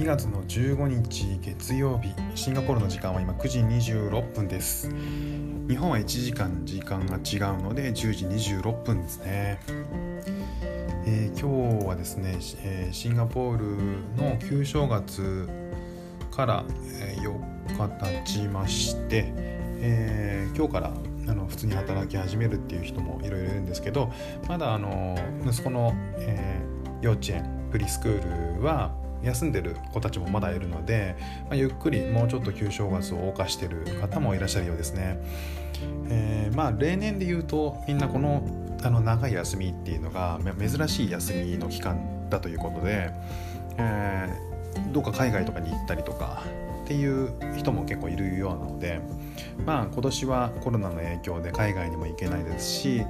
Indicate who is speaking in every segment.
Speaker 1: 2月の15日月曜日シンガポールの時間は今9時26分です。日本は1時間時間が違うので10時26分ですね、えー、今日はですね、えー、シンガポールの旧正月から、え4日経ちまして、えー、今日からあの普通に働き始めるっていう人もいろいろいるんですけどまだあの息子の、え幼稚園プリスクールは休んでる子たちもまだいるので、まあ、ゆっくりもうちょっと旧正月を謳歌してる方もいらっしゃるようですね。えー、まあ例年で言うとみんなこのあの長い休みっていうのが珍しい休みの期間だということで、えー、どっか海外とかに行ったりとかっていう人も結構いるようなのでまあ今年はコロナの影響で海外にも行けないですし、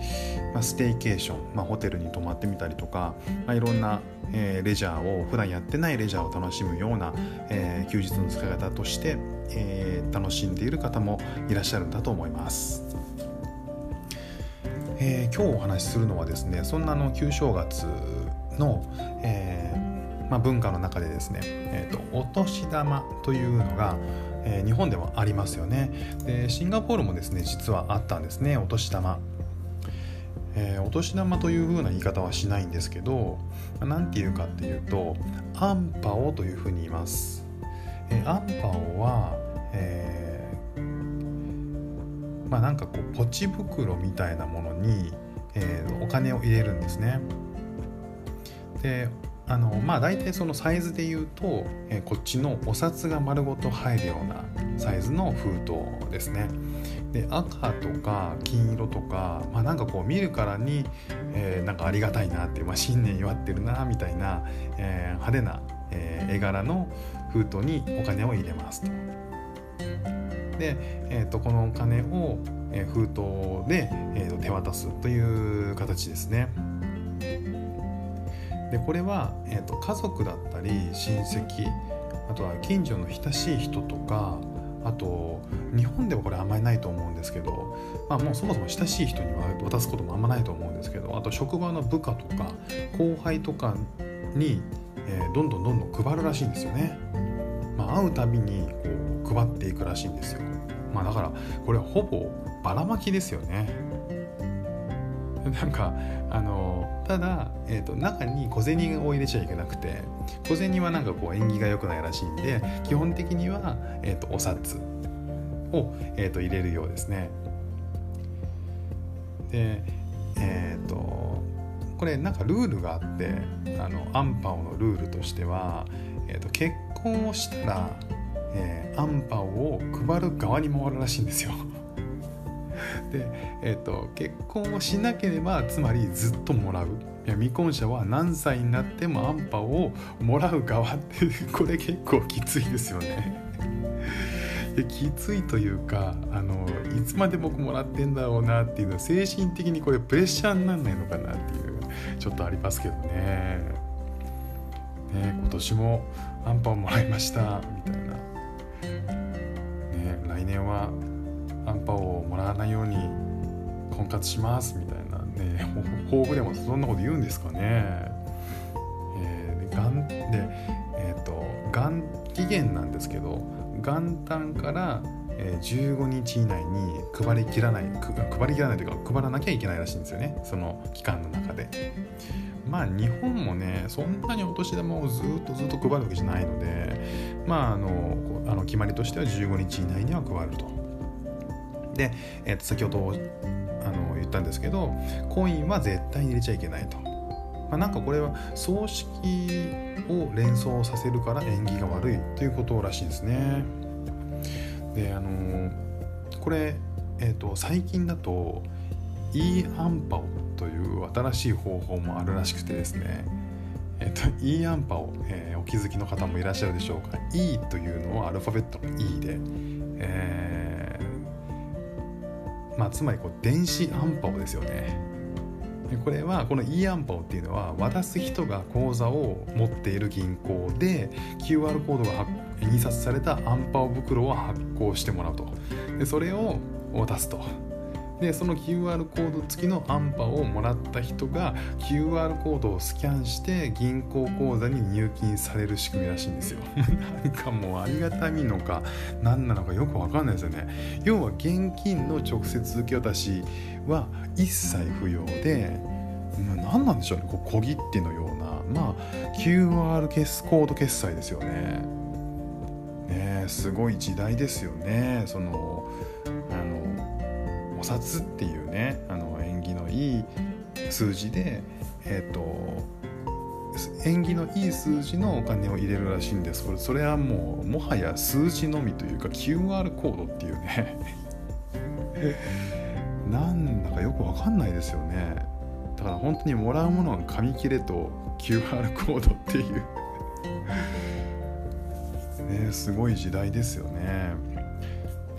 Speaker 1: まあ、ステイケーション、まあ、ホテルに泊まってみたりとか、まあ、いろんな、えー、レジャーを普段やってないレジャーを楽しむような、えー、休日の使い方として、えー、楽しんでいる方もいらっしゃるんだと思います。えー、今日お話しするのはですねそんなの旧正月の、えーまあ、文化の中でですね、えーと、お年玉というのが、えー、日本でもありますよね。でシンガポールもですね実はあったんですねお年玉、えー、お年玉というふうな言い方はしないんですけど何て言うかっていうとアンパオというふうに言います、えー、アンパオは、えー、まあなんかこうポチ袋みたいなものに、えー、お金を入れるんですね。であのまあ大体そのサイズで言うと、え、こっちのお札が丸ごと入るようなサイズの封筒ですね。で赤とか金色とか、まあ、なんかこう見るからに、えー、なんかありがたいなって、まあ、新年祝ってるなみたいな、えー、派手な、えー、絵柄の封筒にお金を入れますと。で、えーと、このお金を、え封筒で、えー手渡すという形ですね。でこれは、えーと、家族だったり親戚あとは近所の親しい人とかあと日本ではこれあんまりないと思うんですけど、まあ、もうそもそも親しい人には渡すこともあんまないと思うんですけどあと職場の部下とか後輩とかに、えー、どんどんどんどん配るらしいんですよね。まあ、会うたびにこう配っていくらしいんですよ。まあ、だからこれほぼばらまきですよね。なんかあのただ、えーと、中に小銭を入れちゃいけなくて小銭はなんかこう縁起が良くないらしいんで基本的には、えーと、お札を、えーと、入れるようですね。でえっ、ー、とこれなんかルールがあってあのアンパオのルールとしては、えー、と結婚をしたら、えー、アンパオを配る側に回るらしいんですよ。で、えーと、結婚をしなければつまりずっともらういや未婚者は何歳になってもアンパをもらう側ってこれ結構きついですよね。いやきついというかあのいつまで僕もらってんだろうなっていうのは精神的にこれプレッシャーになんないのかなっていうちょっとありますけどね。ね今年もアンパをもらいましたみたいな。婚活しますみたいなね抱負でもそんなこと言うんですかね。えー、元でえっ、ー、と元期限なんですけど元旦から15日以内に配りきらない配りきらないというか配らなきゃいけないらしいんですよね。その期間の中で。まあ日本もねそんなにお年玉をずっとずっと配るわけじゃないのでまああのあの決まりとしては15日以内には配ると。で、えー、と先ほどったんですけどコインは絶対に入れちゃいけないと。まあ、なんかこれは葬式を連想させるから縁起が悪いということらしいですね。であのこれ、えーと、最近だとイーアンパオという新しい方法もあるらしくてですねえっと、イーアンパオ、えー、お気づきの方もいらっしゃるでしょうか？E というのはアルファベットの E で、えまあ、つまりこう電子アンパオですよね。これはこの e アンパオっていうのは渡す人が口座を持っている銀行で QR コードが印刷されたアンパオ袋を発行してもらうとでそれを渡すとでその QR コード付きのアンパをもらった人が QR コードをスキャンして銀行口座に入金される仕組みらしいんですよ。なんかもうありがたみのか何なのかよくわかんないですよね。要は現金の直接受け渡しは一切不要で何なんでしょうねこう小切手のような。まあ QR コード決済ですよね。ねすごい時代ですよねその。お札っていうねあの縁起のいい数字でえっ、ー、と縁起のいい数字のお金を入れるらしいんです。これそれはもうもはや数字のみというか QR コードっていうね。なんだかよくわかんないですよね。だから本当にもらうものは紙切れと QR コードっていう。ねすごい時代ですよね。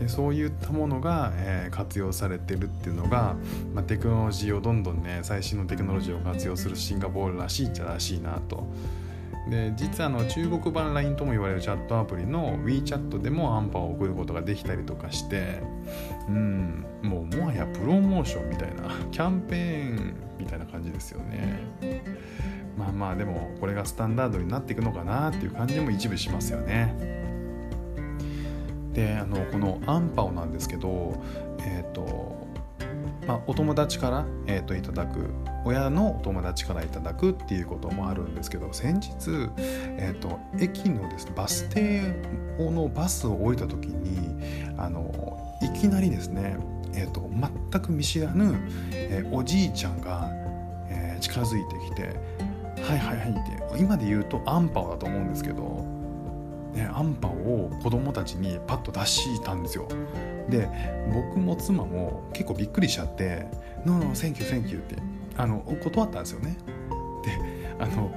Speaker 1: そういったものが、えー、活用されてるっていうのが、まあ、テクノロジーをどんどんね最新のテクノロジーを活用するシンガポールらしいっちゃらしいなと。で実はあの中国版 LINE とも言われるチャットアプリの WeChat でもアンパンを送ることができたりとかしてうんもうもはやプロモーションみたいなキャンペーンみたいな感じですよね。まあまあでもこれがスタンダードになっていくのかなっていう感じも一部しますよね。であのこのアンパオなんですけどえ、ー、とまあ、お友達から、えーと、いただく親のお友達からいただくっていうこともあるんですけど先日、えーと、駅のです、ね、バス停のバスを降りた時にあのいきなりですね、えーと、全く見知らぬ、えー、おじいちゃんが、えー、近づいてきて「はいはいはい」って今で言うとアンパオだと思うんですけど、ね、アンパンを子供たちにパッと出したんですよ。で僕も妻も結構びっくりしちゃって「 No no thank you thank you」ってあの断ったんですよね。であの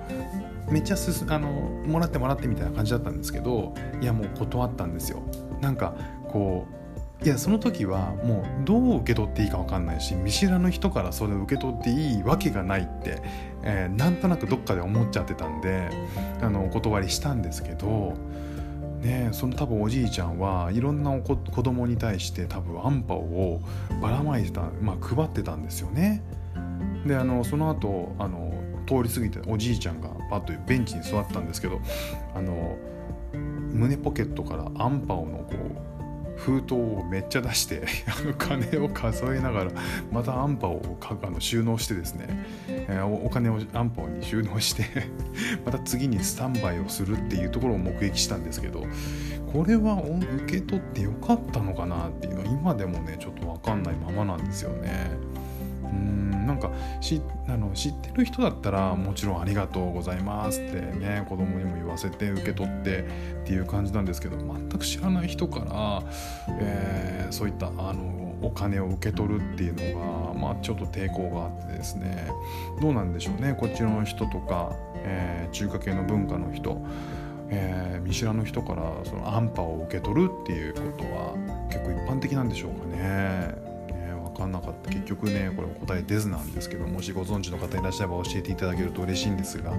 Speaker 1: めっちゃすあのもらってもらってみたいな感じだったんですけどいやもう断ったんですよ。なんかこういやその時はもうどう受け取っていいか分かんないし見知らぬ人からそれを受け取っていいわけがないって、えー、なんとなくどっかで思っちゃってたんであのお断りしたんですけどね、その多分おじいちゃんはいろんな子供に対して多分アンパオをばらまいてた、まあ、配ってたんですよね。であのその後あの通り過ぎておじいちゃんがパッとベンチに座ったんですけどあの胸ポケットからアンパオのこう封筒をめっちゃ出して 金を数えながらまたアンパをあの収納してですね、え、お金をアンパに収納して また次にスタンバイをするっていうところを目撃したんですけどこれは受け取ってよかったのかなっていうのは今でもねちょっと分かんないままなんですよね。うんなんかしあの知ってる人だったらもちろんありがとうございますってね子供にも言わせて受け取ってっていう感じなんですけど全く知らない人から、えー、そういったあのお金を受け取るっていうのが、まあ、ちょっと抵抗があってですねどうなんでしょうねこっちの人とか、えー、中華系の文化の人えー、見知らぬ人からその安波を受け取るっていうことは結構一般的なんでしょうかね。分かんなかった結局ねこれお答え出ずなんですけどもしご存知の方いらっしゃれば教えていただけると嬉しいんですが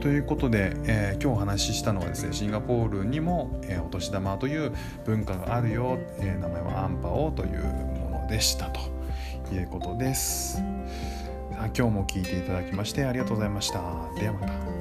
Speaker 1: ということで、えー、今日お話ししたのはですねシンガポールにも、えー、お年玉という文化があるよ、えー、名前はアンパオというものでしたということですさあ。今日も聞いていただきましてありがとうございました。ではまた。